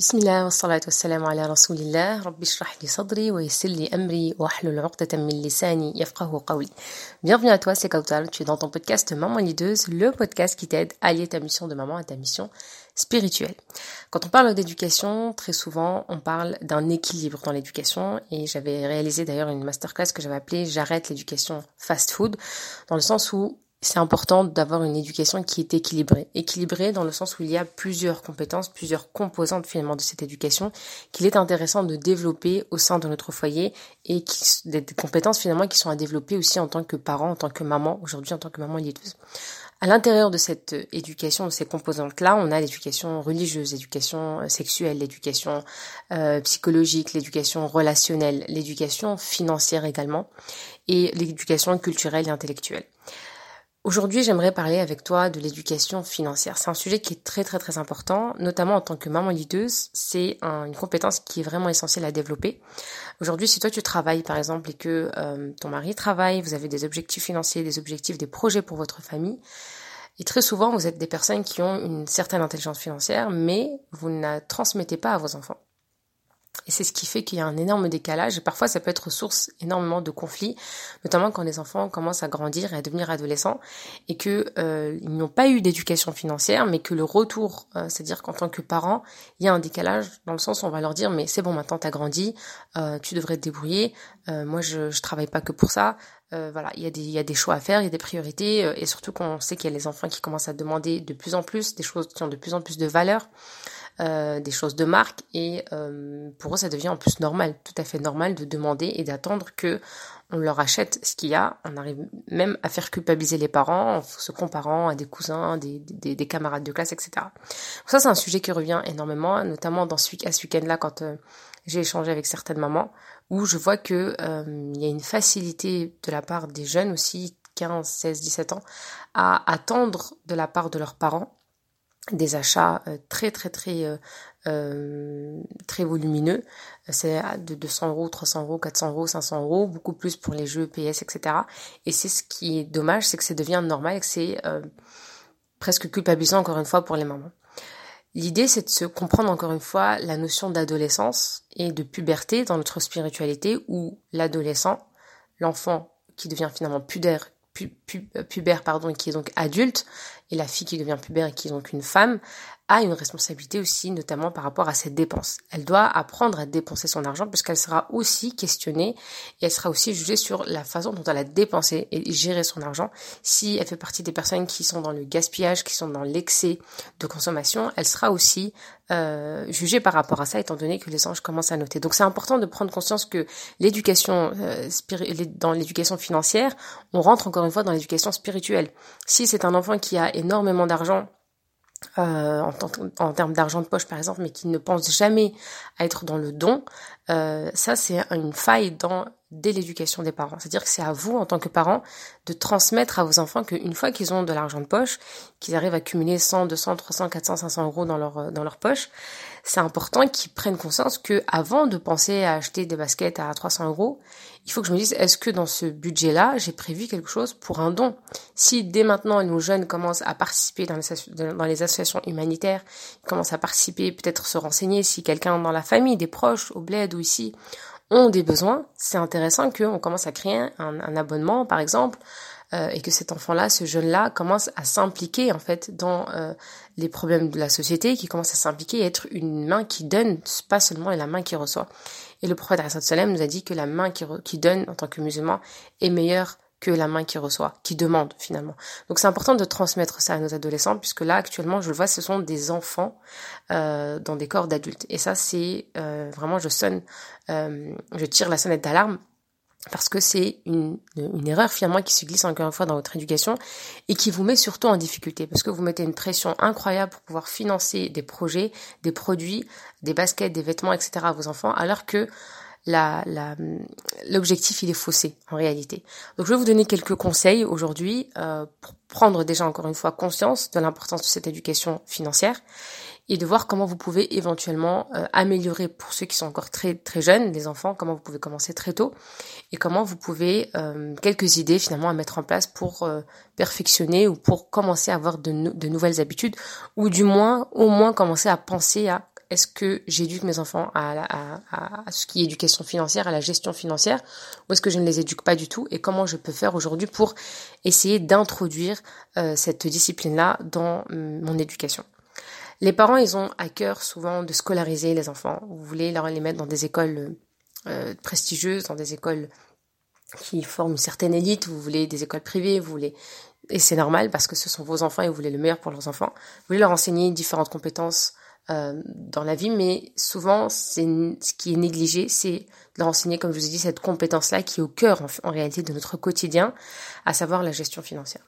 بسم الله والصلاة والسلام على رسول الله رب اشرح لي صدري ويسر لي أمري واحلل عقدة من لساني يفقه قولي Bienvenue à toi, c'est Kautal, tu es dans ton podcast Maman Lideuse, le podcast qui t'aide à lier ta mission de maman à ta mission spirituelle. Quand on parle d'éducation, très souvent on parle d'un équilibre dans l'éducation et j'avais réalisé d'ailleurs une masterclass que j'avais appelée J'arrête l'éducation fast food, dans le sens où c'est important d'avoir une éducation qui est équilibrée. Équilibrée dans le sens où il y a plusieurs compétences, plusieurs composantes finalement de cette éducation qu'il est intéressant de développer au sein de notre foyer et qui, des compétences finalement qui sont à développer aussi en tant que parent, en tant que maman, aujourd'hui en tant que maman lideuse. À l'intérieur de cette éducation, de ces composantes-là, on a l'éducation religieuse, l'éducation euh, sexuelle, l'éducation euh, psychologique, l'éducation relationnelle, l'éducation financière également, et l'éducation culturelle et intellectuelle. Aujourd'hui, j'aimerais parler avec toi de l'éducation financière. C'est un sujet qui est très très très important, notamment en tant que maman leaduse. C'est une compétence qui est vraiment essentielle à développer. Aujourd'hui, si toi tu travailles par exemple et que euh, ton mari travaille, vous avez des objectifs financiers, des objectifs, des projets pour votre famille, et très souvent vous êtes des personnes qui ont une certaine intelligence financière, mais vous ne la transmettez pas à vos enfants. Et c'est ce qui fait qu'il y a un énorme décalage et parfois ça peut être source énormément de conflits, notamment quand les enfants commencent à grandir et à devenir adolescents et que euh, ils n'ont pas eu d'éducation financière, mais que le retour, euh, c'est-à-dire qu'en tant que parent, il y a un décalage dans le sens où on va leur dire mais c'est bon maintenant t'as grandi, euh, tu devrais te débrouiller, moi je je travaille pas que pour ça, voilà, il y, a des, y a des choix à faire, il y a des priorités, et surtout qu'on sait qu'il y a les enfants qui commencent à demander de plus en plus des choses qui ont de plus en plus de valeur. Euh, des choses de marque et euh, pour eux ça devient en plus normal, tout à fait normal de demander et d'attendre que on leur achète ce qu'il y a. On arrive même à faire culpabiliser les parents en se comparant à des cousins, des, des, des camarades de classe, etc. Ça c'est un sujet qui revient énormément, notamment dans ce, à ce week-end-là quand euh, j'ai échangé avec certaines mamans où je vois que il y a une facilité de la part des jeunes aussi 15, 16, 17 ans à attendre de la part de leurs parents des achats euh, très très très euh, euh, très volumineux. C'est de 200 euros, 300 euros, 400 euros, 500 euros, beaucoup plus pour les jeux PS, etc. Et c'est ce qui est dommage, c'est que ça devient normal, que c'est presque culpabilisant encore une fois pour les mamans. L'idée, c'est de se comprendre encore une fois la notion d'adolescence et de puberté dans notre spiritualité où l'adolescent, l'enfant qui devient finalement pudère, pubère pardon, qui est donc adulte, et la fille qui devient pubère et qui est donc une femme, a une responsabilité aussi, notamment par rapport à ses dépenses. Elle doit apprendre à dépenser son argent puisqu'elle sera aussi questionnée et elle sera aussi jugée sur la façon dont elle a dépensé et géré son argent. Si elle fait partie des personnes qui sont dans le gaspillage, qui sont dans l'excès de consommation, elle sera aussi euh, jugée par rapport à ça, étant donné que les anges commencent à noter. Donc c'est important de prendre conscience que l'éducation, euh, dans l'éducation financière, on rentre encore une fois dans l'éducation spirituelle. Si c'est un enfant qui a énormément d'argent, euh, en, en, termes d'argent de poche par exemple, mais qui ne pense jamais à être dans le don, euh, ça c'est une faille dans dès l'éducation des parents. C'est-à-dire que c'est à vous en tant que parents de transmettre à vos enfants qu'une fois qu'ils ont de l'argent de poche, qu'ils arrivent à cumuler 100, 200, 300, 400, 500 euros dans leur dans leur poche, c'est important qu'ils prennent conscience que avant de penser à acheter des baskets à 300 euros, il faut que je me dise est-ce que dans ce budget-là, j'ai prévu quelque chose pour un don? Si dès maintenant nos jeunes commencent à participer dans les, associations humanitaires, commencent à participer, peut-être se renseigner si quelqu'un dans la famille, des proches, au bled ou ici, ont des besoins, c'est intéressant qu'on commence à créer un, un abonnement, par exemple, euh, et que cet enfant-là, ce jeune-là, commence à s'impliquer en fait dans euh, les problèmes de la société, qui commence à s'impliquer et être une main qui donne, pas seulement la main qui reçoit. Et le prophète Salem nous a dit que la main qui, qui donne en tant que musulman est meilleure que la main qui reçoit, qui demande finalement. Donc c'est important de transmettre ça à nos adolescents, puisque là actuellement, je le vois, ce sont des enfants euh, dans des corps d'adultes. Et ça, c'est euh, vraiment, je sonne, euh, je tire la sonnette d'alarme parce que c'est une, une, erreur finalement qui se glisse encore une fois dans votre éducation et qui vous met surtout en difficulté parce que vous mettez une pression incroyable pour pouvoir financer des projets, des produits, des baskets, des vêtements, etc. à vos enfants alors que l'objectif il est faussé en réalité. Donc je vais vous donner quelques conseils aujourd'hui euh, pour prendre déjà encore une fois conscience de l'importance de cette éducation financière et de voir comment vous pouvez éventuellement euh, améliorer pour ceux qui sont encore très très jeunes, les enfants, comment vous pouvez commencer très tôt et comment vous pouvez euh, quelques idées finalement à mettre en place pour euh, perfectionner ou pour commencer à avoir de, de nouvelles habitudes ou du moins au moins commencer à penser à est-ce que j'éduque mes enfants à, ce qui est éducation financière, à la gestion financière, ou est-ce que je ne les éduque pas du tout, et comment je peux faire aujourd'hui pour essayer d'introduire euh, cette discipline-là dans mm, mon éducation. Les parents, ils ont à cœur souvent de scolariser les enfants. Vous voulez leur les mettre dans des écoles euh, prestigieuses, dans des écoles qui forment une certaine élite, vous voulez des écoles privées, vous voulez et c'est normal parce que ce sont vos enfants et vous voulez le meilleur pour leurs enfants. Vous voulez leur enseigner différentes compétences euh, dans la vie, mais souvent, c'est ce qui est négligé, c'est de leur enseigner, comme je vous ai dit, cette compétence-là qui est au cœur en réalité de notre quotidien, à savoir la gestion financière.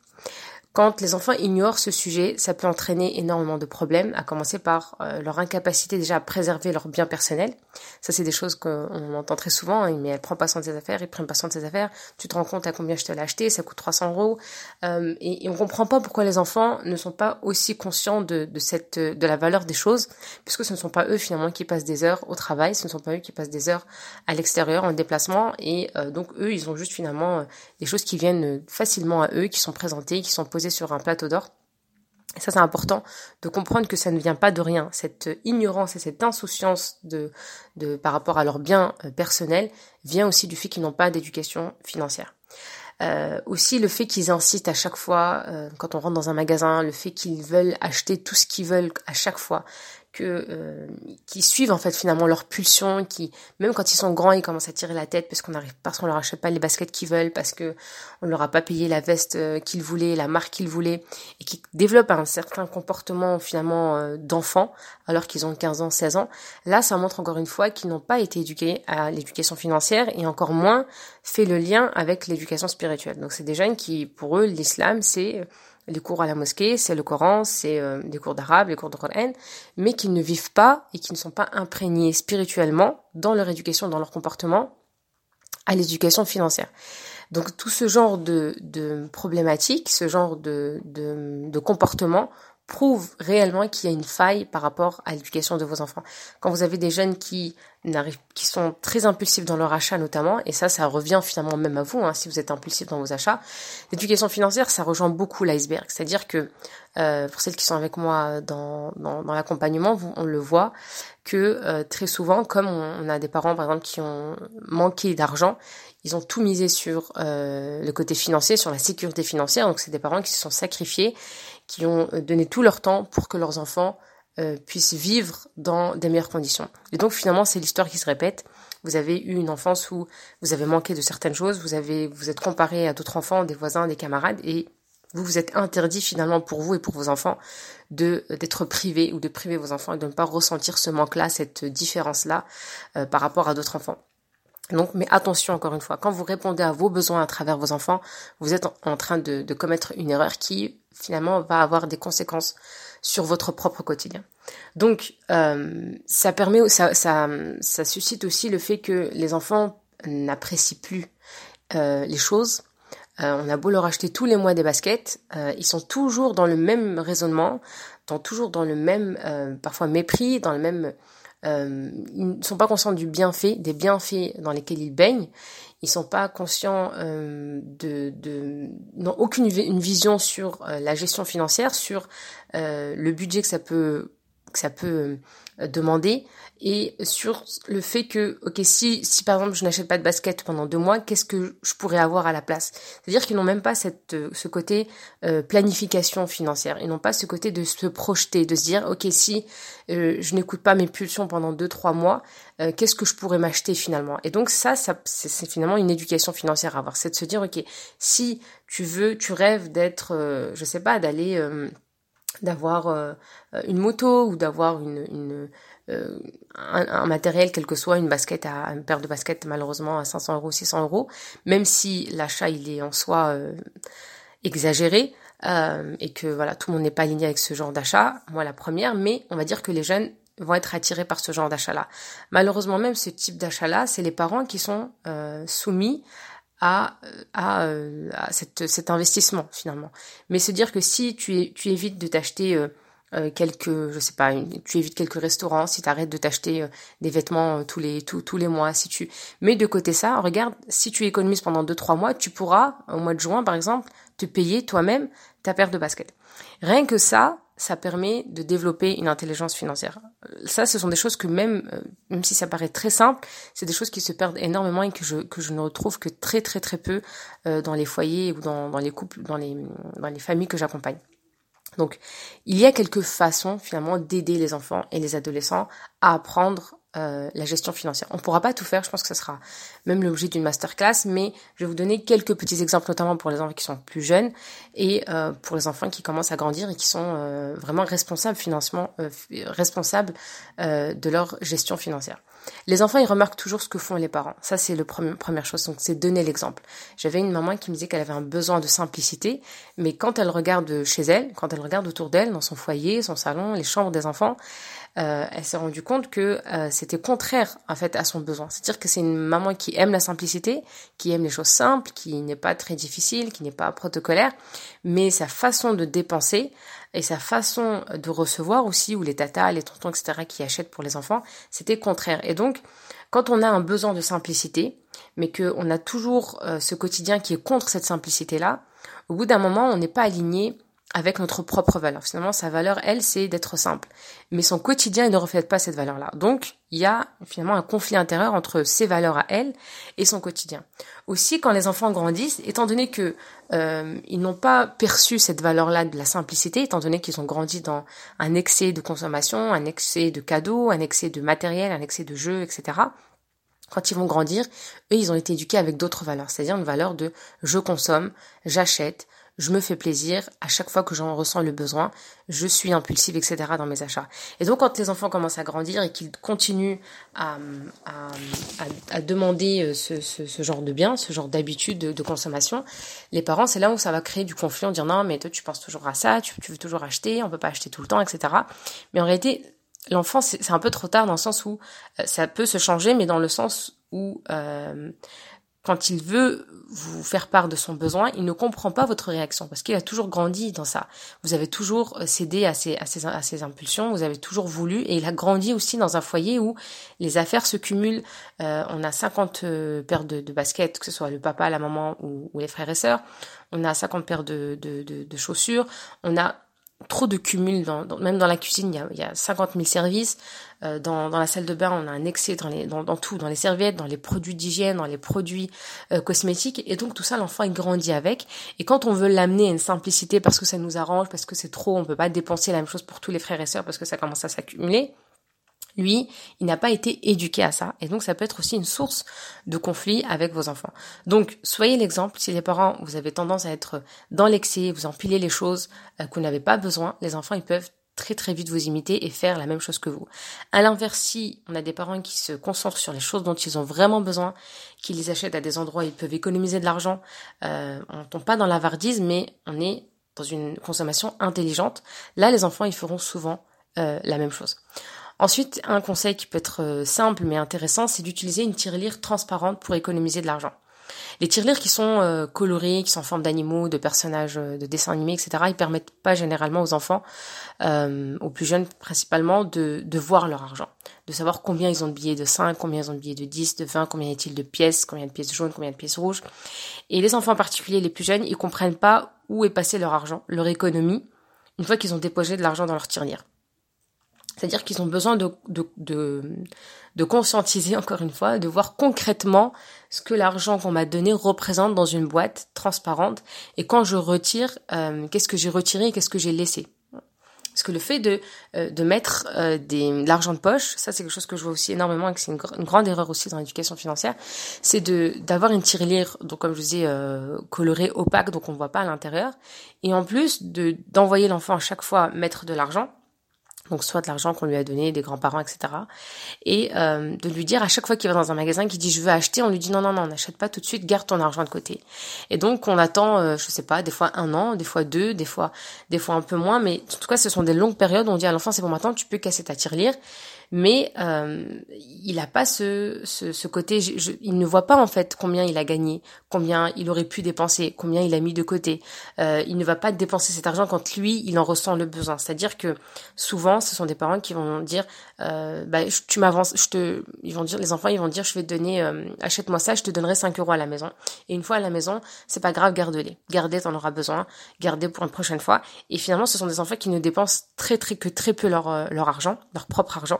Quand les enfants ignorent ce sujet, ça peut entraîner énormément de problèmes, à commencer par euh, leur incapacité déjà à préserver leurs biens personnels. Ça, c'est des choses qu'on entend très souvent, hein, mais elle prend pas soin de ses affaires, il prend pas soin de ses affaires, tu te rends compte à combien je te l'ai acheté, ça coûte 300 euros. Euh, et, et, on comprend pas pourquoi les enfants ne sont pas aussi conscients de, de, cette, de la valeur des choses, puisque ce ne sont pas eux finalement qui passent des heures au travail, ce ne sont pas eux qui passent des heures à l'extérieur en déplacement, et euh, donc eux, ils ont juste finalement des choses qui viennent facilement à eux, qui sont présentées, qui sont posées sur un plateau d'or. Ça, c'est important de comprendre que ça ne vient pas de rien. Cette ignorance et cette insouciance de, de, par rapport à leurs biens euh, personnels vient aussi du fait qu'ils n'ont pas d'éducation financière. Euh, aussi le fait qu'ils incitent à chaque fois, euh, quand on rentre dans un magasin, le fait qu'ils veulent acheter tout ce qu'ils veulent à chaque fois, euh, qui suivent en fait finalement leur pulsion, qui même quand ils sont grands, ils commencent à tirer la tête parce qu'on arrive parce qu'on leur achète pas les baskets qu'ils veulent, parce que on leur a pas payé la veste euh, qu'ils voulaient, la marque qu'ils voulaient, et qui développent un certain comportement finalement euh, d'enfant alors qu'ils ont 15 ans, 16 ans. Là, ça montre encore une fois qu'ils n'ont pas été éduqués à l'éducation financière et encore moins fait le lien avec l'éducation spirituelle. Donc c'est des jeunes qui, pour eux, l'islam, c'est les cours à la mosquée, c'est le Coran, c'est euh, des cours d'arabe, les cours de Coran, mais qui ne vivent pas et qui ne sont pas imprégnés spirituellement dans leur éducation, dans leur comportement à l'éducation financière. Donc tout ce genre de, de problématiques, ce genre de, de, de comportement prouve réellement qu'il y a une faille par rapport à l'éducation de vos enfants. Quand vous avez des jeunes qui n'arrivent, qui sont très impulsifs dans leur achat notamment, et ça, ça revient finalement même à vous, hein, si vous êtes impulsif dans vos achats. L'éducation financière, ça rejoint beaucoup l'iceberg. C'est-à-dire que euh, pour celles qui sont avec moi dans, dans, dans l'accompagnement, on le voit que euh, très souvent, comme on, a des parents par exemple qui ont manqué d'argent, ils ont tout misé sur euh, le côté financier, sur la sécurité financière. Donc c'est des parents qui se sont sacrifiés qui ont euh, donné tout leur temps pour que leurs enfants euh, puissent vivre dans des meilleures conditions. Et donc finalement, c'est l'histoire qui se répète. Vous avez eu une enfance où vous avez manqué de certaines choses, vous avez vous êtes comparé à d'autres enfants, des voisins, des camarades, et vous vous êtes interdit finalement pour vous et pour vos enfants de d'être privé ou de priver vos enfants et de ne pas ressentir ce manque-là, cette différence-là euh, par rapport à d'autres enfants. Donc, mais attention encore une fois, quand vous répondez à vos besoins à travers vos enfants, vous êtes en train de, de commettre une erreur qui finalement va avoir des conséquences sur votre propre quotidien. Donc euh, ça permet, ça, ça, ça suscite aussi le fait que les enfants n'apprécient plus euh, les choses. Euh, on a beau leur acheter tous les mois des baskets, euh, ils sont toujours dans le même raisonnement, dans, toujours dans le même euh, parfois mépris, dans le même euh, ils ne sont pas conscients du bienfait, des bienfaits dans lesquels ils baignent. Ils sont pas conscients euh, de, de n'ont aucune une vision sur euh, la gestion financière, sur euh, le budget que ça peut que ça peut euh, demander. Et sur le fait que ok si si par exemple je n'achète pas de basket pendant deux mois qu'est-ce que je pourrais avoir à la place? C'est-à-dire qu'ils n'ont même pas cette euh, ce côté euh, planification financière. Ils n'ont pas ce côté de se projeter de se dire ok si je n'écoute pas mes pulsions pendant deux trois mois qu'est-ce que je pourrais m'acheter finalement? Et donc ça ça c'est finalement une éducation financière à avoir. C'est de se dire ok si tu veux tu rêves d'être je sais pas d'aller d'avoir euh, une moto ou d'avoir une, euh, un, matériel quel que soit une basket à une paire de baskets malheureusement à 500 euros 600 euros. Même si l'achat il est en soi euh, exagéré et que voilà tout le monde n'est pas aligné avec ce genre d'achat moi la première. Mais on va dire que les jeunes vont être attirés par ce genre d'achat là malheureusement même ce type d'achat là c'est les parents qui sont soumis à, à, à cette, cet investissement finalement. Mais se dire que si tu, tu évites de t'acheter euh, euh, quelques, je sais pas, tu évites quelques restaurants, si tu arrêtes de t'acheter euh, des vêtements tous les tous, tous les mois, si tu mets de côté ça, regarde, si tu économises pendant deux trois mois, tu pourras au mois de juin par exemple te payer toi-même ta paire de baskets. Rien que ça, ça permet de développer une intelligence financière. Ça, ce sont des choses que même, euh, même si ça paraît très simple, c'est des choses qui se perdent énormément et que je, que je ne retrouve que très très très peu euh, dans les foyers ou dans, dans les couples, dans les, dans les familles que j'accompagne. Donc, il y a quelques façons finalement d'aider les enfants et les adolescents à apprendre euh, la gestion financière. On ne pourra pas tout faire, je pense que ça sera même l'objet d'une masterclass, mais je vais vous donner quelques petits exemples, notamment pour les enfants qui sont plus jeunes et euh, pour les enfants qui commencent à grandir et qui sont euh, vraiment responsables financement, responsables de leur gestion financière. Les enfants, ils remarquent toujours ce que font les parents. Ça, c'est la première chose. Donc, c'est donner l'exemple. J'avais une maman qui me disait qu'elle avait un besoin de simplicité, mais quand elle regarde chez elle, quand elle regarde autour d'elle, dans son foyer, son salon, les chambres des enfants, euh, elle s'est rendue compte que euh, c'était contraire en fait à son besoin. C'est-à-dire que c'est une maman qui aime la simplicité, qui aime les choses simples, qui n'est pas très difficile, qui n'est pas protocolaire, mais sa façon de dépenser et sa façon de recevoir aussi, ou les tatas, les tontons, etc., qui achètent pour les enfants, c'était contraire. Et donc, quand on a un besoin de simplicité, mais qu'on a toujours euh, ce quotidien qui est contre cette simplicité-là, au bout d'un moment, on n'est pas aligné avec notre propre valeur. Finalement, sa valeur, elle, c'est d'être simple. Mais son quotidien, il ne reflète pas cette valeur-là. Donc, il y a finalement un conflit intérieur entre ses valeurs à elle et son quotidien. Aussi, quand les enfants grandissent, étant donné que euh, ils n'ont pas perçu cette valeur-là de la simplicité, étant donné qu'ils ont grandi dans un excès de consommation, un excès de cadeaux, un excès de matériel, un excès de jeux, etc., quand ils vont grandir, eux, ils ont été éduqués avec d'autres valeurs, c'est-à-dire une valeur de je consomme, j'achète, je me fais plaisir à chaque fois que j'en ressens le besoin, je suis impulsive, etc. dans mes achats. Et donc quand les enfants commencent à grandir et qu'ils continuent à, à, à, demander euh, ce, ce, ce, genre de biens, ce genre d'habitude de, consommation, les parents, c'est là où ça va créer du conflit en disant non mais toi tu penses toujours à ça, tu, tu veux toujours acheter, on peut pas acheter tout le temps, etc. Mais en réalité, l'enfant c'est un peu trop tard dans le sens où euh, ça peut se changer, mais dans le sens où euh, quand il veut vous faire part de son besoin, il ne comprend pas votre réaction parce qu'il a toujours grandi dans ça. Vous avez toujours euh, cédé à ses, impulsions, vous avez toujours voulu et il a grandi aussi dans un foyer où les affaires se cumulent. Euh, on a 50 euh, paires de, baskets, que ce soit le papa, la maman ou, les frères et sœurs. On a 50 paires de, de, de chaussures. On a trop de cumul, dans, même dans la cuisine, il y a, il y a 50 000 services. Euh, dans, dans, la salle de bain, on a un excès dans, les, dans, dans tout, dans les serviettes, dans les produits d'hygiène, dans les produits euh, cosmétiques. Et donc tout ça, l'enfant, il grandit avec. Et quand on veut l'amener à une simplicité parce que ça nous arrange, parce que c'est trop, on peut pas dépenser la même chose pour tous les frères et sœurs parce que ça commence à s'accumuler, lui, il n'a pas été éduqué à ça. Et donc, ça peut être aussi une source de conflit avec vos enfants. Donc, soyez l'exemple. Si les parents, vous avez tendance à être dans l'excès, vous empilez les choses euh, que vous n'avez pas besoin, les enfants, ils peuvent très très vite vous imiter et faire la même chose que vous. À l'inverse, si on a des parents qui se concentrent sur les choses dont ils ont vraiment besoin, qui les achètent à des endroits où ils peuvent économiser de l'argent, euh, on tombe pas dans l'avardise, mais on est dans une consommation intelligente. Là, les enfants, ils feront souvent euh, la même chose. Ensuite, un conseil qui peut être euh, simple mais intéressant, c'est d'utiliser une tirelire transparente pour économiser de l'argent. Les tirelires qui sont euh, colorés, qui sont en forme d'animaux, de personnages euh, de dessins animés, etc., ils permettent pas généralement aux enfants, aux plus jeunes principalement, de, de voir leur argent, de savoir combien ils ont de billets de 5, combien ils ont de billets de 10, de 20, combien y a-t-il de pièces, combien de pièces jaunes, combien de pièces rouges. Et les enfants en particulier, les plus jeunes, ils comprennent pas où est passé leur argent, leur économie, une fois qu'ils ont déposé de l'argent dans leur tirelire. C'est-à-dire qu'ils ont besoin de, de, de, de, conscientiser, encore une fois, de voir concrètement ce que l'argent qu'on m'a donné représente dans une boîte transparente. Et quand je retire, euh, qu'est-ce que j'ai retiré et qu'est-ce que j'ai laissé? Parce que le fait de, euh, de mettre euh, des, de l'argent de poche, ça c'est quelque chose que je vois aussi énormément et que c'est une, une, grande erreur aussi dans l'éducation financière, c'est de d'avoir une tirelire, donc comme je vous disais, euh, colorée, opaque, donc on ne voit pas à l'intérieur, et en plus de d'envoyer l'enfant à chaque fois mettre de l'argent, donc soit de l'argent qu'on lui a donné, des grands-parents, etc. Et euh, de lui dire à chaque fois qu'il va dans un magasin, qu'il dit je veux acheter, on lui dit non non non, on n'achète pas tout de suite, garde ton argent de côté. Et donc on attend, euh, je sais pas, des fois un an, des fois deux, des fois des fois un peu moins, mais en tout cas ce sont des longues périodes où on dit à l'enfant c'est bon maintenant tu peux casser ta tirelire, mais euh, il n'a pas ce, ce, ce côté, je, il ne voit pas en fait combien il a gagné, combien il aurait pu dépenser, combien il a mis de côté. Euh, il ne va pas dépenser cet argent quand lui, il en ressent le besoin. C'est-à-dire que souvent, ce sont des parents qui vont dire, euh, bah, tu m'avances, je te, ils vont dire, les enfants, ils vont dire, je vais te donner, euh, achète-moi ça, je te donnerai 5 euros à la maison. Et une fois à la maison, c'est pas grave, garde-les. Gardez, t'en auras besoin. Gardez pour une prochaine fois. Et finalement, ce sont des enfants qui ne dépensent très très que très peu leur, euh, leur argent, leur propre argent.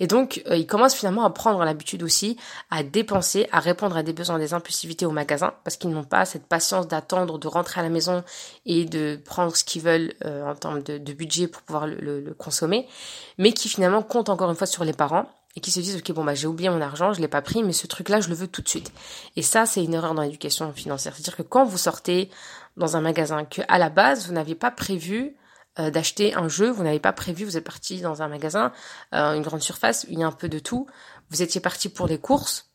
Et donc, euh, ils commencent finalement à prendre l'habitude aussi à dépenser, à répondre à des besoins, des impulsivités au magasin, parce qu'ils n'ont pas cette patience d'attendre, de rentrer à la maison et de prendre ce qu'ils veulent euh, en termes de, budget pour pouvoir le, le, consommer, mais qui finalement comptent encore une fois sur les parents et qui se disent ok bon bah j'ai oublié mon argent, je l'ai pas pris, mais ce truc là je le veux tout de suite. Et ça c'est une erreur dans l'éducation financière, c'est-à-dire que quand vous sortez dans un magasin que à la base vous n'aviez pas prévu euh, d'acheter un jeu, vous n'avez pas prévu, vous êtes parti dans un magasin, euh, une grande surface, il y a un peu de tout, vous étiez parti pour les courses,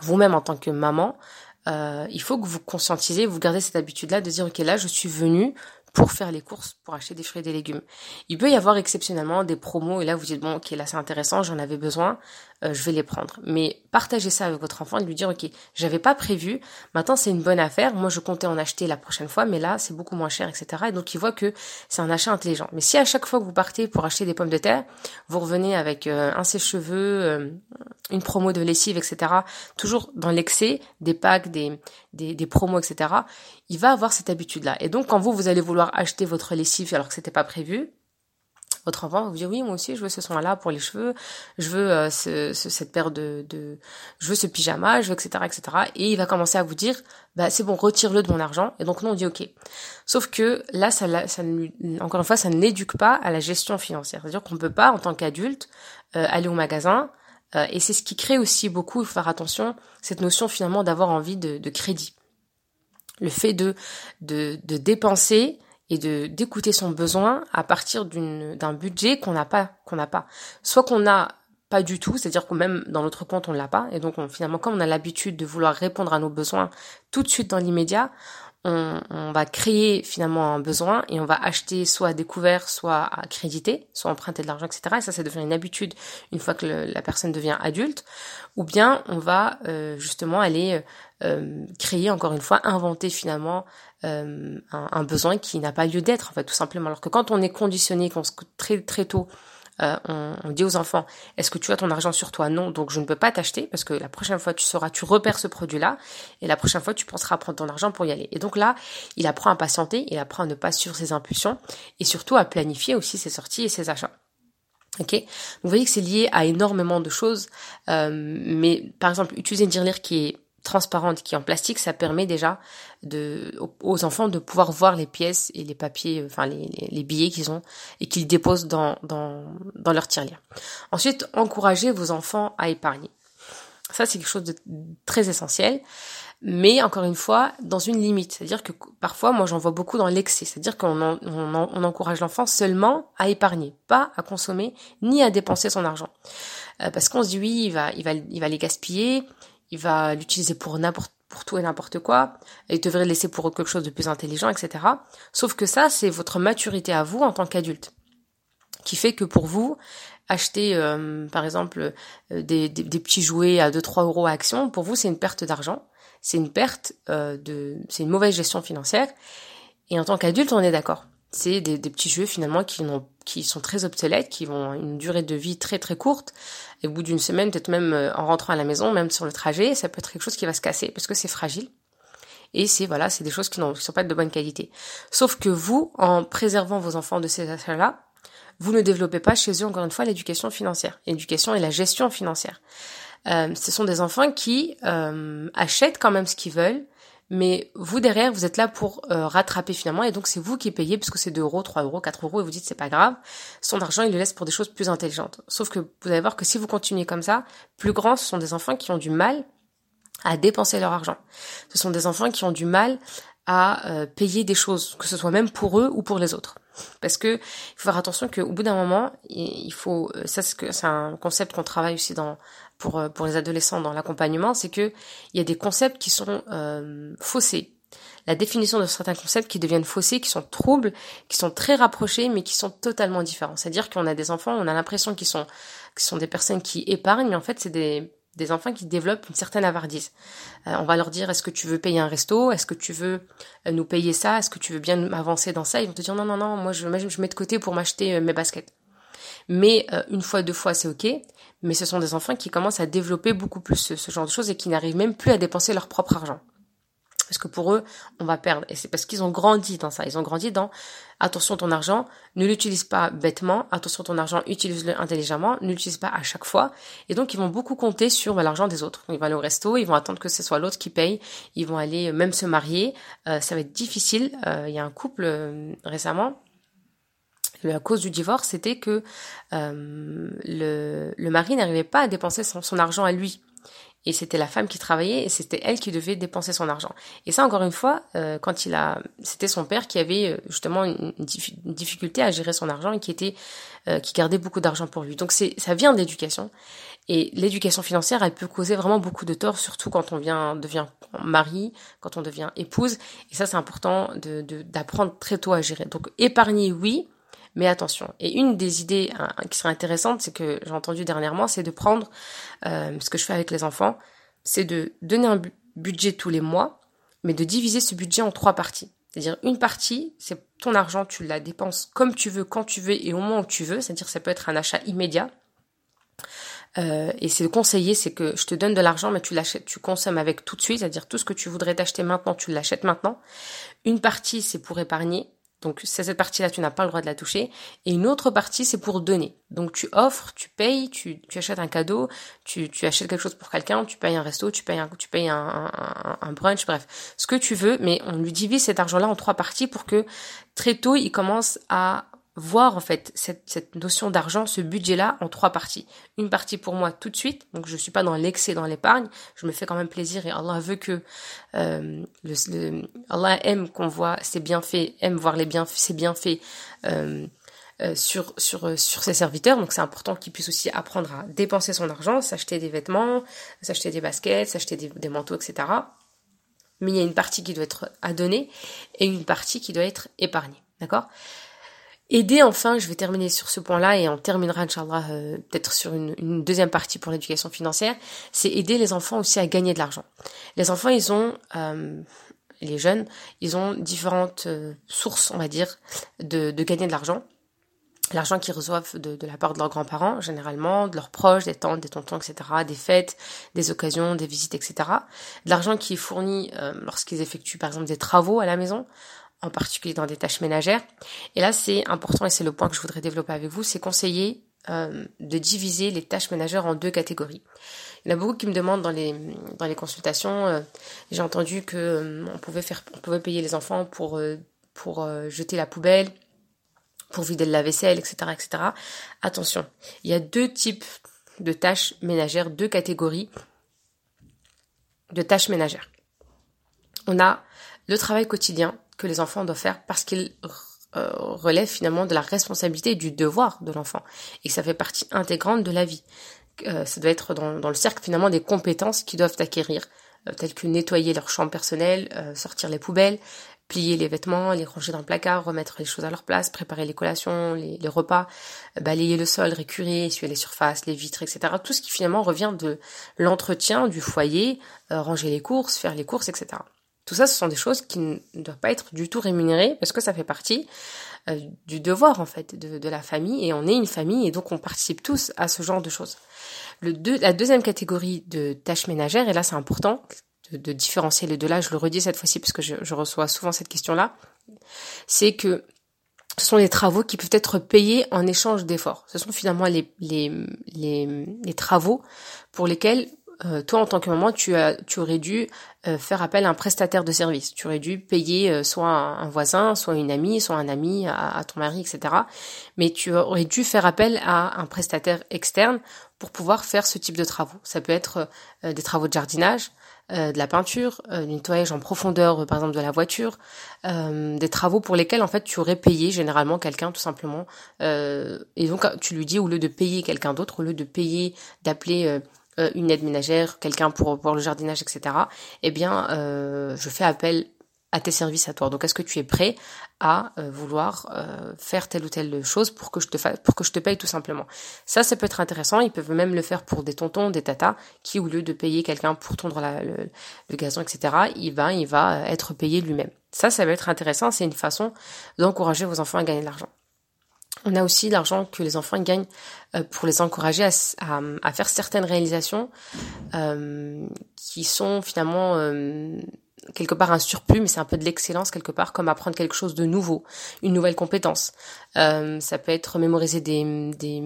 vous-même en tant que maman, euh, il faut que vous conscientisez, vous gardez cette habitude-là de dire, ok, là, je suis venue pour faire les courses, pour acheter des fruits et des légumes. Il peut y avoir exceptionnellement des promos et là vous dites bon ok là c'est intéressant, j'en avais besoin, euh, je vais les prendre. Mais partagez ça avec votre enfant et lui dire ok j'avais pas prévu, maintenant c'est une bonne affaire, moi je comptais en acheter la prochaine fois mais là c'est beaucoup moins cher etc. Et donc il voit que c'est un achat intelligent. Mais si à chaque fois que vous partez pour acheter des pommes de terre, vous revenez avec euh, un sèche-cheveux, euh, une promo de lessive etc. Toujours dans l'excès des packs, des, des, des promos etc. Il va avoir cette habitude là. Et donc quand vous vous allez vouloir acheter votre lessive alors que c'était pas prévu, votre enfant va vous dire oui moi aussi je veux ce soin là pour les cheveux je veux euh, ce, cette paire de, de je veux ce pyjama je veux etc etc et il va commencer à vous dire bah c'est bon retire-le de mon argent. Et donc nous on dit ok. Sauf que là ça, ça encore une fois ça n'éduque pas à la gestion financière. C'est à dire qu'on peut pas en tant qu'adulte euh, aller au magasin euh, et c'est ce qui crée aussi beaucoup il faut faire attention cette notion finalement d'avoir envie de, de crédit. Le fait de de, de dépenser et de d'écouter son besoin à partir d'une d'un budget qu'on n'a pas qu'on n'a pas. Soit qu'on n'a pas du tout, c'est-à-dire que même dans notre compte on l'a pas, et donc finalement comme on a l'habitude de vouloir répondre à nos besoins tout de suite dans l'immédiat, on, va créer finalement un besoin et on va acheter soit à découvert, soit à créditer, soit emprunter de l'argent, etc. Et ça, ça devient une habitude une fois que la personne devient adulte. Ou bien on va euh, justement aller euh, créer, encore une fois, inventer finalement euh, un, un, besoin qui n'a pas lieu d'être, en fait, tout simplement. Alors que quand on est conditionné, qu'on se très très tôt euh, on, dit aux enfants, est-ce que tu as ton argent sur toi? Non, donc je ne peux pas t'acheter parce que la prochaine fois tu sauras, tu repères ce produit-là et la prochaine fois tu penseras à prendre ton argent pour y aller. Et donc là, il apprend à patienter, il apprend à ne pas suivre ses impulsions et surtout à planifier aussi ses sorties et ses achats. Ok, vous voyez que c'est lié à énormément de choses, euh, mais par exemple utiliser une tirelire qui est transparente qui est en plastique, ça permet déjà de, aux enfants de pouvoir voir les pièces et les papiers, enfin les, les, billets qu'ils ont et qu'ils déposent dans, dans, dans leur tirelire. Ensuite, encouragez vos enfants à épargner. Ça, c'est quelque chose de très essentiel. Mais encore une fois, dans une limite. C'est-à-dire que parfois, moi, j'en vois beaucoup dans l'excès. C'est-à-dire qu'on on, on, encourage l'enfant seulement à épargner, pas à consommer, ni à dépenser son argent. Euh, parce qu'on se dit oui, il va, il va, il va les gaspiller, il va l'utiliser pour n'importe pour tout et n'importe quoi, et il devrait laisser pour quelque chose de plus intelligent, etc. Sauf que ça, c'est votre maturité à vous en tant qu'adulte, qui fait que pour vous, acheter, euh, par exemple, euh, des, des, petits jouets à 2-3 euros à action, pour vous, c'est une perte d'argent, c'est une perte euh, de, c'est une mauvaise gestion financière, et en tant qu'adulte, on est d'accord. C'est des, des, petits jeux finalement qui, qui sont très obsolètes, qui vont une durée de vie très très courte. Et au bout d'une semaine, peut-être même euh, en rentrant à la maison, même sur le trajet, ça peut être quelque chose qui va se casser parce que c'est fragile. Et c'est voilà, c'est des choses qui ne sont pas de bonne qualité. Sauf que vous, en préservant vos enfants de ces achats-là, vous ne développez pas chez eux encore une fois l'éducation financière, l'éducation et la gestion financière. Euh, ce sont des enfants qui euh, achètent quand même ce qu'ils veulent, mais vous derrière, vous êtes là pour euh, rattraper finalement, et donc c'est vous qui payez, puisque c'est 2 euros, 3 euros, 4 euros, et vous dites c'est pas grave, son argent il le laisse pour des choses plus intelligentes. Sauf que vous allez voir que si vous continuez comme ça, plus grands, ce sont des enfants qui ont du mal à dépenser leur argent. Ce sont des enfants qui ont du mal à euh, payer des choses, que ce soit même pour eux ou pour les autres. Parce que il faut faire attention qu'au bout d'un moment, il faut, euh, ça c'est un concept qu'on travaille aussi dans pour euh, pour les adolescents dans l'accompagnement, c'est que il y a des concepts qui sont euh, faussés. La définition de certains concepts qui deviennent faussés, qui sont troubles, qui sont très rapprochés, mais qui sont totalement différents. C'est-à-dire qu'on a des enfants, on a l'impression qu'ils sont ce sont des personnes qui épargnent, mais en fait, c'est des, des enfants qui développent une certaine avardise. Euh, on va leur dire est-ce que tu veux payer un resto? Est-ce que tu veux euh, nous payer ça? Est-ce que tu veux bien m'avancer dans ça? Ils vont te dire non non non, moi je, je mets de côté pour m'acheter euh, mes baskets. Mais une fois deux fois c'est ok. Mais ce sont des enfants qui commencent à développer beaucoup plus ce genre de choses et qui n'arrivent même plus à dépenser leur propre argent parce que pour eux, on va perdre. Et c'est parce qu'ils ont grandi dans ça. Ils ont grandi dans attention ton argent, ne l'utilise pas bêtement, attention ton argent, utilise-le intelligemment, ne l'utilise pas à chaque fois. Et donc ils vont beaucoup compter sur bah, l'argent des autres. Ils vont aller au resto, ils vont attendre que ce soit l'autre qui paye, ils vont aller euh, même se marier. Euh, ça va être difficile. Euh, il y a un couple récemment la cause du divorce, c'était que le, le, mari n'arrivait pas à dépenser son, argent à lui et c'était la femme qui travaillait et c'était elle qui devait dépenser son argent. Et ça, encore une fois, euh, quand il a, c'était son père qui avait euh, justement une, difficulté à gérer son argent et qui était, euh, qui gardait beaucoup d'argent pour lui. Donc c'est, ça vient d'éducation. Et l'éducation financière, elle peut causer vraiment beaucoup de tort, surtout quand on vient, devient mari, quand on devient épouse. Et ça, c'est important d'apprendre très tôt à gérer. Donc épargner, oui, mais attention. Et une des idées hein, qui serait intéressante, c'est que j'ai entendu dernièrement, c'est de prendre euh, ce que je fais avec les enfants, c'est de donner un budget tous les mois, mais de diviser ce budget en trois parties. C'est-à-dire une partie, c'est ton argent, tu la dépenses comme tu veux, quand tu veux et au moment où tu veux. C'est-à-dire ça peut être un achat immédiat. Euh, et c'est le conseiller, c'est que je te donne de l'argent, mais tu l'achètes, tu consommes avec tout de suite, c'est-à-dire tout ce que tu voudrais t'acheter maintenant, tu l'achètes maintenant. Une partie, c'est pour épargner, donc c'est cette partie-là, tu n'as pas le droit de la toucher. Et une autre partie, c'est pour donner. Donc tu offres, tu payes, tu, achètes un cadeau, tu, achètes quelque chose pour quelqu'un, tu payes un resto, tu payes un, tu payes un, un, un, brunch, bref, ce que tu veux. Mais on lui divise cet argent-là en trois parties pour que très tôt, il commence à voir en fait cette, cette notion d'argent, ce budget-là en trois parties. Une partie pour moi tout de suite, donc je suis pas dans l'excès, dans l'épargne, je me fais quand même plaisir et Allah veut que euh, le, Allah aime qu'on voit ses bienfaits, aime voir les ses bienfaits euh, euh, sur sur sur ses serviteurs. Donc c'est important qu'il puisse aussi apprendre à dépenser son argent, s'acheter des vêtements, s'acheter des baskets, s'acheter des, des manteaux, etc. Mais il y a une partie qui doit être à donner et une partie qui doit être épargnée. D'accord? Aider enfin, je vais terminer sur ce point-là et on terminera, Inch'Allah, euh, peut-être sur une, deuxième partie pour l'éducation financière, c'est aider les enfants aussi à gagner de l'argent. Les enfants, ils ont, euh, les jeunes, ils ont différentes euh, sources, on va dire, de, de gagner de l'argent. L'argent qu'ils reçoivent de, de, la part de leurs grands-parents, généralement, de leurs proches, des tantes, des tontons, etc., des fêtes, des occasions, des visites, etc. De l'argent qui est fourni lorsqu'ils effectuent, par exemple, des travaux à la maison en particulier dans des tâches ménagères. Et là, c'est important et c'est le point que je voudrais développer avec vous, c'est conseiller euh, de diviser les tâches ménagères en deux catégories. Il y en a beaucoup qui me demandent dans les dans les consultations. Euh, j'ai entendu que euh, on pouvait faire, on pouvait payer les enfants pour pour jeter la poubelle, pour vider le lave-vaisselle, etc., etc. Attention, il y a deux types de tâches ménagères, deux catégories de tâches ménagères. On a le travail quotidien que les enfants doivent faire parce qu'ils euh, relèvent finalement de la responsabilité et du devoir de l'enfant et ça fait partie intégrante de la vie. Euh, ça doit être dans, dans, le cercle finalement des compétences qu'ils doivent acquérir, euh, telles que nettoyer leur chambre personnelle, euh, sortir les poubelles, plier les vêtements, les ranger dans le placard, remettre les choses à leur place, préparer les collations, les, les repas, balayer le sol, récurer, essuyer les surfaces, les vitres, etc. Tout ce qui finalement revient de l'entretien du foyer, ranger les courses, faire les courses, etc. Tout ça, ce sont des choses qui ne doivent pas être du tout rémunérées parce que ça fait partie euh, du devoir en fait de, la famille et on est une famille et donc on participe tous à ce genre de choses. La deuxième catégorie de tâches ménagères, et là c'est important de, différencier les deux là, je le redis cette fois-ci parce que je, reçois souvent cette question-là, c'est que ce sont des travaux qui peuvent être payés en échange d'efforts. Ce sont finalement les, les, les, les travaux pour lesquels euh, toi en tant que maman, tu, as, tu aurais dû euh, faire appel à un prestataire de service. Tu aurais dû payer euh, soit un, voisin, soit une amie, soit un ami à, ton mari, etc. Mais tu aurais dû faire appel à un prestataire externe pour pouvoir faire ce type de travaux. Ça peut être des travaux de jardinage, de la peinture, du nettoyage en profondeur, par exemple de la voiture, des travaux pour lesquels en fait tu aurais payé généralement quelqu'un tout simplement. et donc tu lui dis au lieu de payer quelqu'un d'autre, au lieu de payer, d'appeler euh, une aide ménagère, quelqu'un pour, le jardinage, etc. Eh bien, euh, je fais appel à tes services à toi. Donc est-ce que tu es prêt à euh, vouloir faire telle ou telle chose pour que je te fasse, pour que je te paye tout simplement? Ça, ça peut être intéressant. Ils peuvent même le faire pour des tontons, des tatas, qui au lieu de payer quelqu'un pour tondre la, le, le, gazon, etc., il va, il va être payé lui-même. Ça, ça va être intéressant. C'est une façon d'encourager vos enfants à gagner de l'argent. On a aussi l'argent que les enfants gagnent euh, pour les encourager à, à, à faire certaines réalisations euh, qui sont finalement euh, quelque part un surplus, mais c'est un peu de l'excellence quelque part, comme apprendre quelque chose de nouveau, une nouvelle compétence. Ça peut être mémoriser des, des,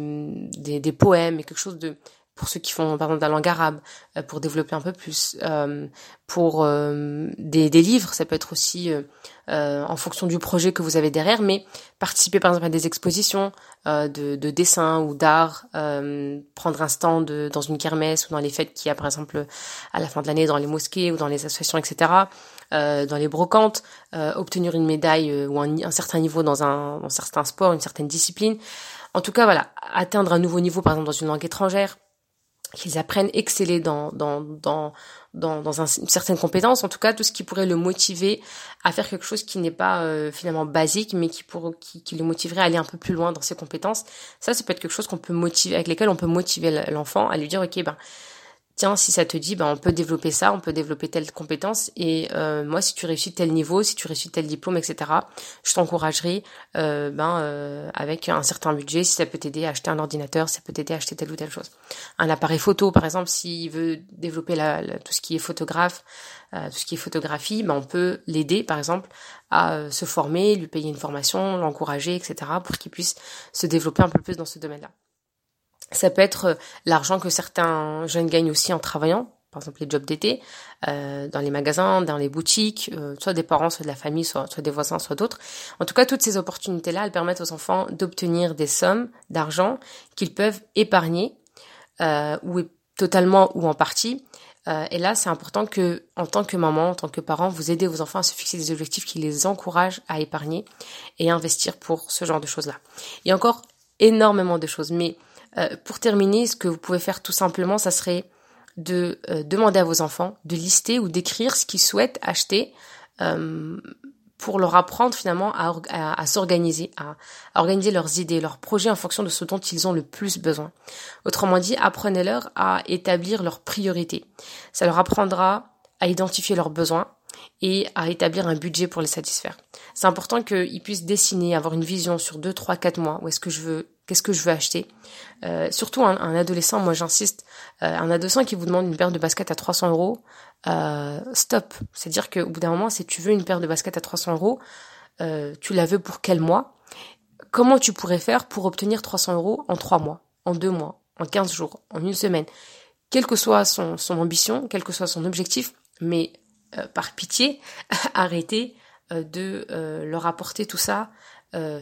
des, des, poèmes et quelque chose de pour ceux qui font par exemple la langue arabe, euh, pour développer un peu plus, euh, pour euh, des, des, livres, ça peut être aussi en fonction du projet que vous avez derrière, mais participer par exemple à des expositions de, de dessin ou d'art, prendre un stand dans une kermesse ou dans les fêtes qu'il y a par exemple à la fin de l'année dans les mosquées ou dans les associations, etc. dans les brocantes, obtenir une médaille ou un, un, certain niveau dans un, dans certain sport, une certaine discipline. En tout cas, voilà, atteindre un nouveau niveau, par exemple dans une langue étrangère, qu'ils apprennent exceller dans dans dans dans, dans un, une certaine compétence en tout cas tout ce qui pourrait le motiver à faire quelque chose qui n'est pas euh, finalement basique mais qui pour qui, qui le motiverait à aller un peu plus loin dans ses compétences. Ça ça peut être quelque chose qu'on peut motiver avec lesquels on peut motiver l'enfant à lui dire ok ben si ça te dit, ben, on peut développer ça, on peut développer telle compétence. Et euh, moi, si tu réussis tel niveau, si tu réussis tel diplôme, etc., je t'encouragerai euh, ben, euh, avec un certain budget, si ça peut t'aider à acheter un ordinateur, si ça peut t'aider à acheter telle ou telle chose. Un appareil photo, par exemple, s'il veut développer la, tout ce qui est photographe, tout ce qui est photographie, ben, on peut l'aider, par exemple, à se former, lui payer une formation, l'encourager, etc., pour qu'il puisse se développer un peu plus dans ce domaine-là. Ça peut être euh, l'argent que certains jeunes gagnent aussi en travaillant, par exemple les jobs d'été, euh, dans les magasins, dans les boutiques, euh, soit des parents, soit de la famille, soit, soit des voisins, soit d'autres. En tout cas, toutes ces opportunités-là, elles permettent aux enfants d'obtenir des sommes d'argent qu'ils peuvent épargner, euh, ou totalement ou en partie. Euh, et là, c'est important que, en tant que maman, en tant que parent, vous aidez vos enfants à se fixer des objectifs qui les encouragent à épargner et investir pour ce genre de choses-là. Il y a encore énormément de choses, mais euh, pour terminer, ce que vous pouvez faire tout simplement, ça serait de euh, demander à vos enfants de lister ou d'écrire ce qu'ils souhaitent acheter euh, pour leur apprendre finalement à, à, s'organiser, à, à, organiser leurs idées, leurs projets en fonction de ce dont ils ont le plus besoin. Autrement dit, apprenez-leur à établir leurs priorités. Ça leur apprendra à identifier leurs besoins et à établir un budget pour les satisfaire. C'est important qu'ils puissent dessiner, avoir une vision sur 2, 3, 4 mois, où est-ce que je veux qu'est-ce que je veux acheter. Euh, surtout un, adolescent, moi j'insiste, euh, un adolescent qui vous demande une paire de baskets à 300 euros, euh, stop. C'est-à-dire qu'au bout d'un moment, si tu veux une paire de baskets à 300 euros, euh, tu la veux pour quel mois? Comment tu pourrais faire pour obtenir 300 euros en 3 mois, en 2 mois, en 15 jours, en une semaine? Quelle que soit son, son ambition, quel que soit son objectif, mais par pitié, arrêtez de leur apporter tout ça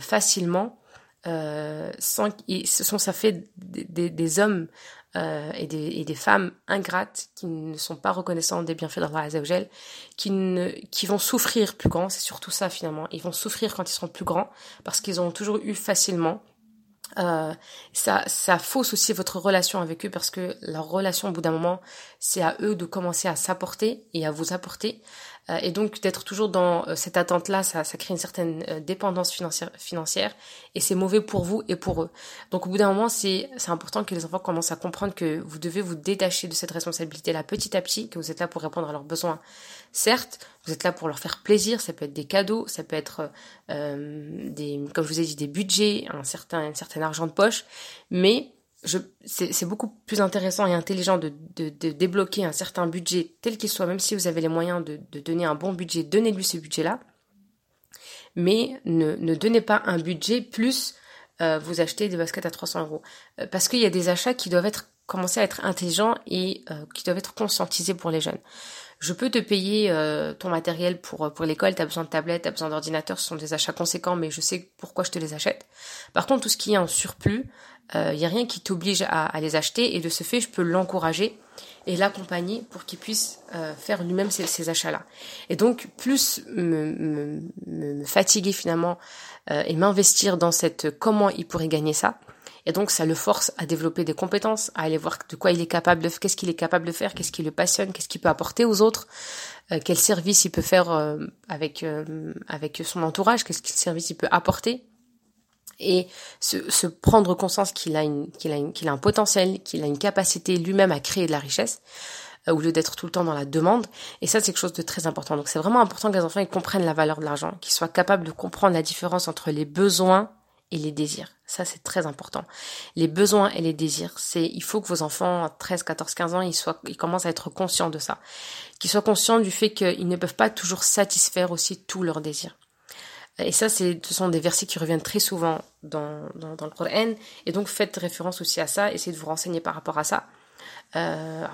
facilement euh, sans, ce sont ça fait des, des, des hommes euh, et, des, et, des, femmes ingrates qui ne sont pas reconnaissants des bienfaits d'Allah Azzawajal, qui ne qui vont souffrir plus grand, c'est surtout ça finalement. Ils vont souffrir quand ils seront plus grands parce qu'ils ont toujours eu facilement. Euh, ça, ça fausse aussi votre relation avec eux parce que leur relation au bout d'un moment, c'est à eux de commencer à s'apporter et à vous apporter. Euh, et donc d'être toujours dans euh, cette attente-là, ça, ça crée une certaine euh, dépendance financière, financière et c'est mauvais pour vous et pour eux. Donc au bout d'un moment, c'est important que les enfants commencent à comprendre que vous devez vous détacher de cette responsabilité-là petit à petit, que vous êtes là pour répondre à leurs besoins. Certes, vous êtes là pour leur faire plaisir, ça peut être des cadeaux, ça peut être euh, des, comme je vous ai dit, des budgets, un certain, un certain argent de poche, mais c'est beaucoup plus intéressant et intelligent de, débloquer un certain budget tel qu'il soit, même si vous avez les moyens de, de donner un bon budget, donnez-lui ce budget-là. Mais ne, ne donnez pas un budget plus euh, vous achetez des baskets à 300 euros. Euh, parce qu'il y a des achats qui doivent être commencer à être intelligents et euh, qui doivent être conscientisés pour les jeunes. Je peux te payer euh, ton matériel pour pour l'école, tu as besoin de tablettes, tu as besoin d'ordinateur, ce sont des achats conséquents, mais je sais pourquoi je te les achète. Par contre, tout ce qui est en surplus, il euh, n'y a rien qui t'oblige à, à, les acheter et de ce fait, je peux l'encourager et l'accompagner pour qu'il puisse euh, faire lui-même ces, ces achats-là. Et donc, plus me, me, me fatiguer finalement euh, et m'investir dans cette comment il pourrait gagner ça, Et donc, ça le force à développer des compétences, à aller voir de quoi il est capable de, qu'est-ce qu'il est capable de faire, qu'est-ce qui le passionne, qu'est-ce qu'il peut apporter aux autres, euh, quel service il peut faire euh, avec euh, avec son entourage, qu'est-ce quel service il peut apporter. Et se, se prendre conscience qu'il a une, qu'il a qu'il a un potentiel, qu'il a une capacité lui-même à créer de la richesse au lieu d'être tout le temps dans la demande. Et ça, c'est quelque chose de très important. Donc, c'est vraiment important que les enfants ils comprennent la valeur de l'argent, qu'ils soient capables de comprendre la différence entre les besoins et les désirs. Ça, c'est très important. Les besoins et les désirs, c'est, il faut que vos enfants, à 13, 14, 15 ans, ils soient, ils commencent à être conscients de ça. Qu'ils soient conscients du fait qu'ils ne peuvent pas toujours satisfaire aussi tous leurs désirs. Et ça, c'est, ce sont des versets qui reviennent très souvent dans, dans, dans le Coran. Et donc, faites référence aussi à ça. Essayez de vous renseigner par rapport à ça. Euh,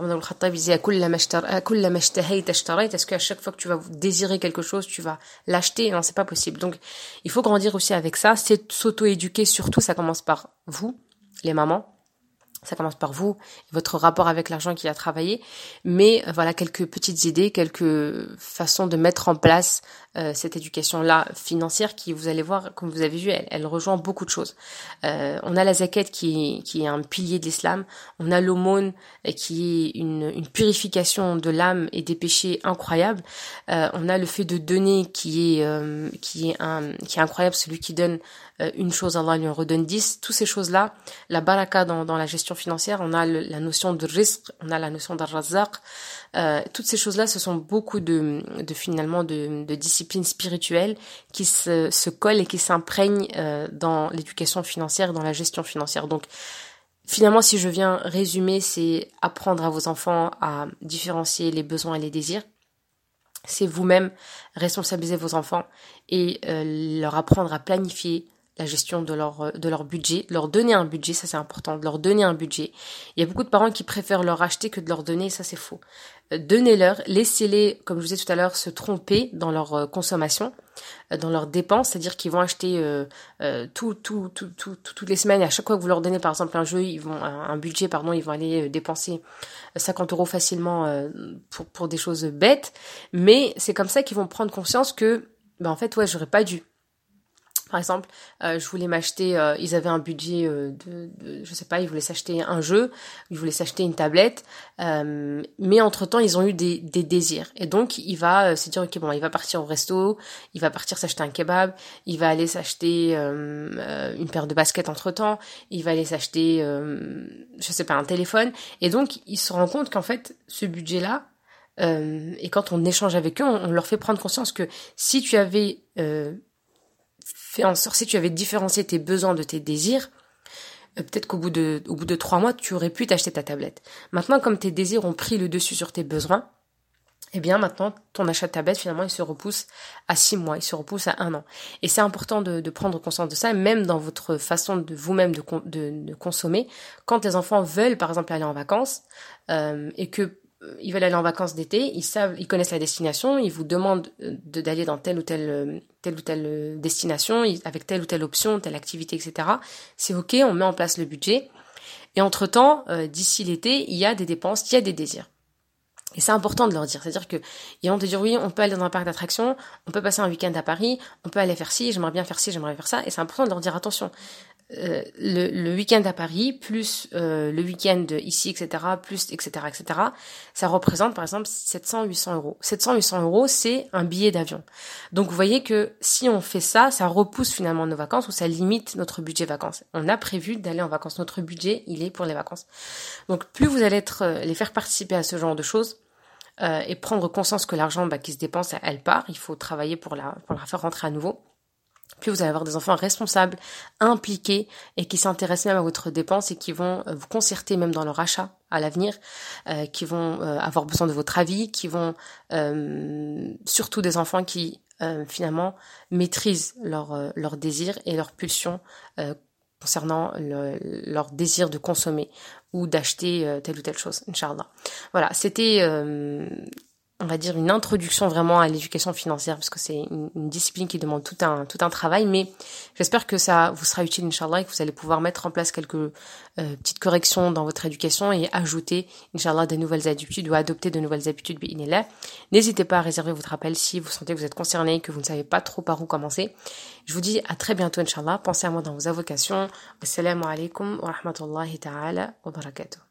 est-ce qu'à chaque fois que tu vas désirer quelque chose, tu vas l'acheter Non, c'est pas possible. Donc, il faut grandir aussi avec ça. C'est s'auto-éduquer. Surtout, ça commence par vous, les mamans. Ça commence par vous, votre rapport avec l'argent qui a travaillé. Mais euh, voilà quelques petites idées, quelques façons de mettre en place euh, cette éducation-là financière qui, vous allez voir, comme vous avez vu, elle, elle rejoint beaucoup de choses. Euh, on a la zakat qui, qui est un pilier de l'islam. On a l'aumône euh, qui est une, une purification de l'âme et des péchés incroyable. Euh, on a le fait de donner qui est, qui est, un, qui est incroyable, celui qui donne une chose, Allah lui en redonne dix. Toutes ces choses-là, la baraka dans, dans la gestion financière, on a la notion de risque, on a la notion d'arrazaq. Euh, toutes ces choses-là, ce sont beaucoup de, de finalement de, de disciplines spirituelles qui se, se collent et qui s'imprègnent euh, dans l'éducation financière, dans la gestion financière. Donc, finalement, si je viens résumer, c'est apprendre à vos enfants à différencier les besoins et les désirs. C'est vous-même responsabiliser vos enfants et euh, leur apprendre à planifier la gestion de leur, euh, de leur budget, leur donner un budget, ça c'est important, de leur donner un budget. Il y a beaucoup de parents qui préfèrent leur acheter que de leur donner, ça c'est faux. Euh, donnez-leur, laissez-les, comme je vous disais tout à l'heure, se tromper dans leur euh, consommation, dans leurs dépenses, c'est-à-dire qu'ils vont acheter euh, tout, tout, tout, tout, toutes les semaines, à chaque fois que vous leur donnez par exemple un jeu, ils vont un, budget, pardon, ils vont aller dépenser 50 euros facilement pour, pour des choses bêtes, mais c'est comme ça qu'ils vont prendre conscience que, ben en fait, ouais, j'aurais pas dû. Par exemple, euh, je voulais m'acheter, euh, ils avaient un budget euh, de, de, je sais pas, ils voulaient s'acheter un jeu, ils voulaient s'acheter une tablette, mais entre temps ils ont eu des, des désirs. Et donc il va se dire ok bon, il va partir au resto, il va partir s'acheter un kebab, il va aller s'acheter une paire de baskets entre temps, il va aller s'acheter, je sais pas, un téléphone. Et donc il se rend compte qu'en fait ce budget là et quand on échange avec eux, on, on, leur fait prendre conscience que si tu avais en si tu avais différencié tes besoins de tes désirs, euh, peut-être qu'au bout de, au bout de trois mois, tu aurais pu t'acheter ta tablette. Maintenant, comme tes désirs ont pris le dessus sur tes besoins, eh bien maintenant ton achat de tablette finalement il se repousse à six mois, il se repousse à un an. Et c'est important de, prendre conscience de ça, même dans votre façon de vous-même de, consommer. Quand les enfants veulent par exemple aller en vacances euh, et que ils veulent aller en vacances d'été, ils savent, ils connaissent la destination, ils vous demandent euh, d'aller dans telle ou euh, telle ou telle euh, destination, avec telle ou telle option, telle activité, etc. C'est ok, on met en place le budget. Et entre temps, d'ici l'été, il y a des dépenses, il y a des désirs. Et c'est important de leur dire. C'est-à-dire que ils vont te dire oui, on peut aller dans un parc d'attractions, on peut passer un week-end à Paris, on peut aller faire ci, j'aimerais bien faire ci, j'aimerais faire ça. Et c'est important de leur dire attention. Euh, le, le week-end à Paris, plus euh, le week-end ici, etc., plus, etc., etc., ça représente par exemple 700-800 euros. 700-800 euros, c'est un billet d'avion. Donc vous voyez que si on fait ça, ça repousse finalement nos vacances ou ça limite notre budget vacances. On a prévu d'aller en vacances. Notre budget, il est pour les vacances. Donc plus vous allez être, euh, les faire participer à ce genre de choses, euh, et prendre conscience que l'argent bah, qui se dépense, elle part. Il faut travailler pour la, pour la faire rentrer à nouveau. Puis vous allez avoir des enfants responsables, impliqués et qui s'intéressent même à votre dépense et qui vont euh, vous concerter même dans leur achat à l'avenir, euh, qui vont euh, avoir besoin de votre avis, qui vont euh, surtout des enfants qui finalement maîtrisent leurs leur désirs et leurs pulsions concernant le, leur désir de consommer ou d'acheter telle ou telle chose, Inch'Allah. Voilà, c'était on va dire, une introduction vraiment à l'éducation financière, parce que c'est une, discipline qui demande tout un, tout un travail, mais j'espère que ça vous sera utile, Inch'Allah, et que vous allez pouvoir mettre en place quelques euh, petites corrections dans votre éducation et ajouter, Inch'Allah, de nouvelles habitudes ou adopter de nouvelles habitudes, là. N'hésitez pas à réserver votre appel si vous sentez que vous êtes concerné, que vous ne savez pas trop par où commencer. Je vous dis à très bientôt, Inch'Allah. Pensez à moi dans vos avocations. Assalamu alaikum wa rahmatullahi ta'ala wa barakatuh.